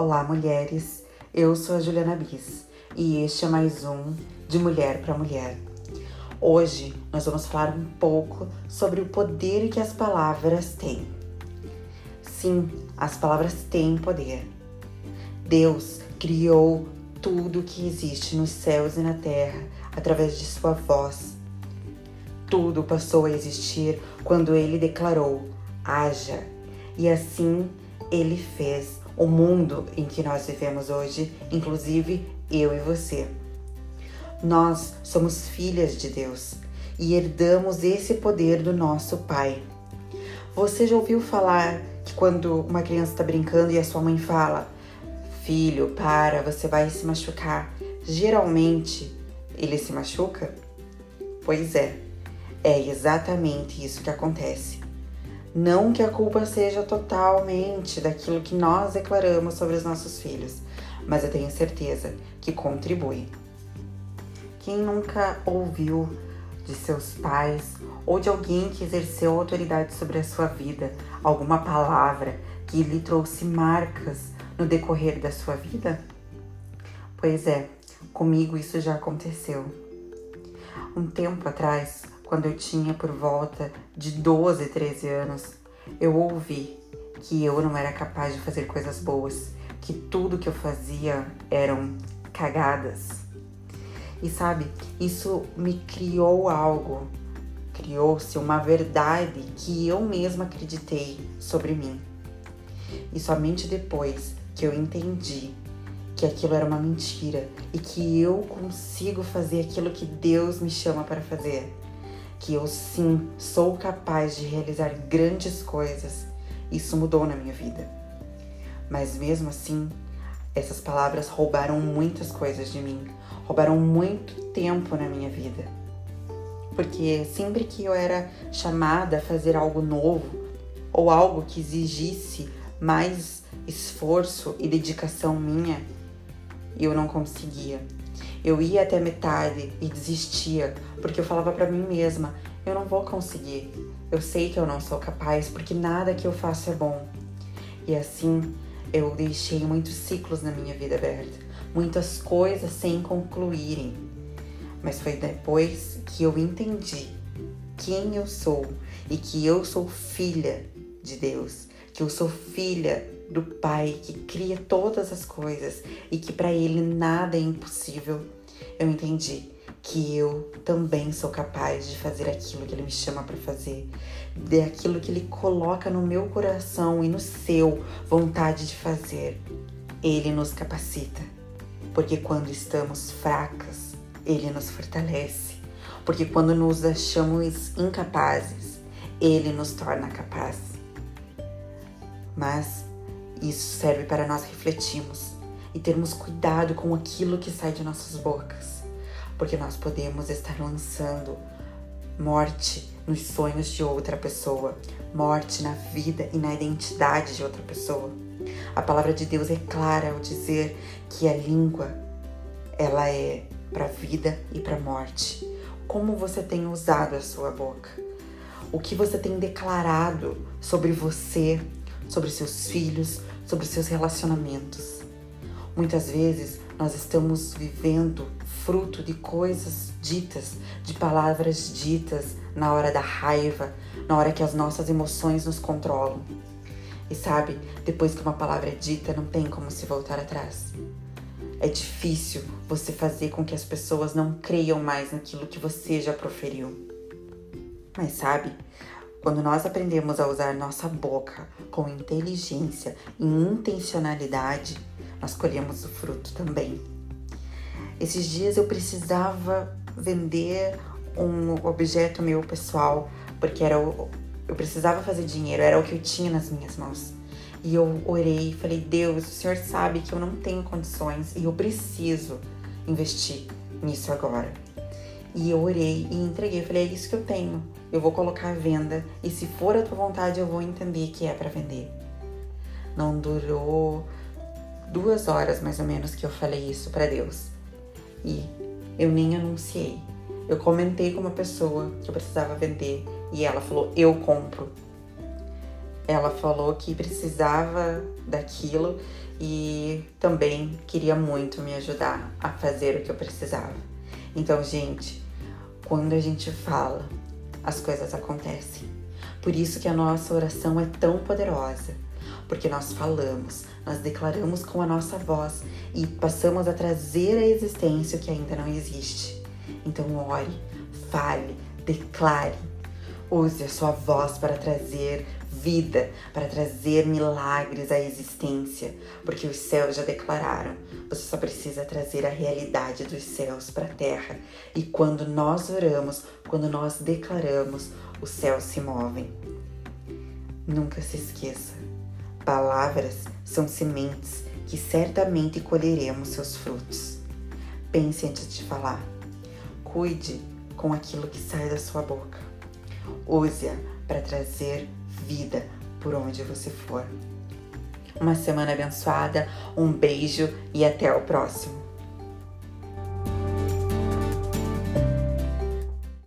Olá, mulheres. Eu sou a Juliana Bis e este é mais um de Mulher para Mulher. Hoje nós vamos falar um pouco sobre o poder que as palavras têm. Sim, as palavras têm poder. Deus criou tudo que existe nos céus e na terra através de sua voz. Tudo passou a existir quando ele declarou: haja. E assim ele fez o mundo em que nós vivemos hoje, inclusive eu e você. Nós somos filhas de Deus e herdamos esse poder do nosso Pai. Você já ouviu falar que quando uma criança está brincando e a sua mãe fala: Filho, para, você vai se machucar. Geralmente ele se machuca? Pois é, é exatamente isso que acontece. Não que a culpa seja totalmente daquilo que nós declaramos sobre os nossos filhos, mas eu tenho certeza que contribui. Quem nunca ouviu de seus pais ou de alguém que exerceu autoridade sobre a sua vida alguma palavra que lhe trouxe marcas no decorrer da sua vida? Pois é, comigo isso já aconteceu. Um tempo atrás, quando eu tinha por volta de 12, 13 anos, eu ouvi que eu não era capaz de fazer coisas boas, que tudo que eu fazia eram cagadas. E sabe, isso me criou algo, criou-se uma verdade que eu mesma acreditei sobre mim. E somente depois que eu entendi que aquilo era uma mentira e que eu consigo fazer aquilo que Deus me chama para fazer, que eu sim sou capaz de realizar grandes coisas, isso mudou na minha vida. Mas mesmo assim, essas palavras roubaram muitas coisas de mim, roubaram muito tempo na minha vida. Porque sempre que eu era chamada a fazer algo novo ou algo que exigisse mais esforço e dedicação minha, eu não conseguia. Eu ia até metade e desistia, porque eu falava para mim mesma: eu não vou conseguir. Eu sei que eu não sou capaz, porque nada que eu faço é bom. E assim, eu deixei muitos ciclos na minha vida aberta, muitas coisas sem concluírem. Mas foi depois que eu entendi quem eu sou e que eu sou filha de Deus, que eu sou filha do Pai que cria todas as coisas e que para Ele nada é impossível, eu entendi que eu também sou capaz de fazer aquilo que Ele me chama para fazer, de aquilo que Ele coloca no meu coração e no seu vontade de fazer. Ele nos capacita, porque quando estamos fracas, Ele nos fortalece, porque quando nos achamos incapazes, Ele nos torna capazes. Mas isso serve para nós refletirmos e termos cuidado com aquilo que sai de nossas bocas, porque nós podemos estar lançando morte nos sonhos de outra pessoa, morte na vida e na identidade de outra pessoa. A palavra de Deus é clara ao dizer que a língua ela é para vida e para morte. Como você tem usado a sua boca? O que você tem declarado sobre você, sobre seus filhos, sobre seus relacionamentos. Muitas vezes nós estamos vivendo fruto de coisas ditas, de palavras ditas na hora da raiva, na hora que as nossas emoções nos controlam. E sabe, depois que uma palavra é dita, não tem como se voltar atrás. É difícil você fazer com que as pessoas não creiam mais naquilo que você já proferiu. Mas sabe, quando nós aprendemos a usar nossa boca com inteligência e intencionalidade, nós colhemos o fruto também. Esses dias eu precisava vender um objeto meu pessoal, porque era o, eu precisava fazer dinheiro, era o que eu tinha nas minhas mãos. E eu orei e falei: Deus, o Senhor sabe que eu não tenho condições e eu preciso investir nisso agora. E eu orei e entreguei. Falei: é isso que eu tenho eu vou colocar à venda e se for a tua vontade eu vou entender que é para vender. Não durou duas horas mais ou menos que eu falei isso para Deus e eu nem anunciei. Eu comentei com uma pessoa que eu precisava vender e ela falou: Eu compro. ela falou que precisava daquilo e também queria muito me ajudar a fazer o que eu precisava. Então, gente, quando a gente fala, as coisas acontecem. Por isso que a nossa oração é tão poderosa, porque nós falamos, nós declaramos com a nossa voz e passamos a trazer à existência o que ainda não existe. Então, ore, fale, declare, use a sua voz para trazer vida, para trazer milagres à existência, porque os céus já declararam. Você só precisa trazer a realidade dos céus para a terra. E quando nós oramos, quando nós declaramos, os céus se movem. Nunca se esqueça: palavras são sementes que certamente colheremos seus frutos. Pense antes de falar. Cuide com aquilo que sai da sua boca. Use-a para trazer vida por onde você for. Uma semana abençoada, um beijo e até o próximo.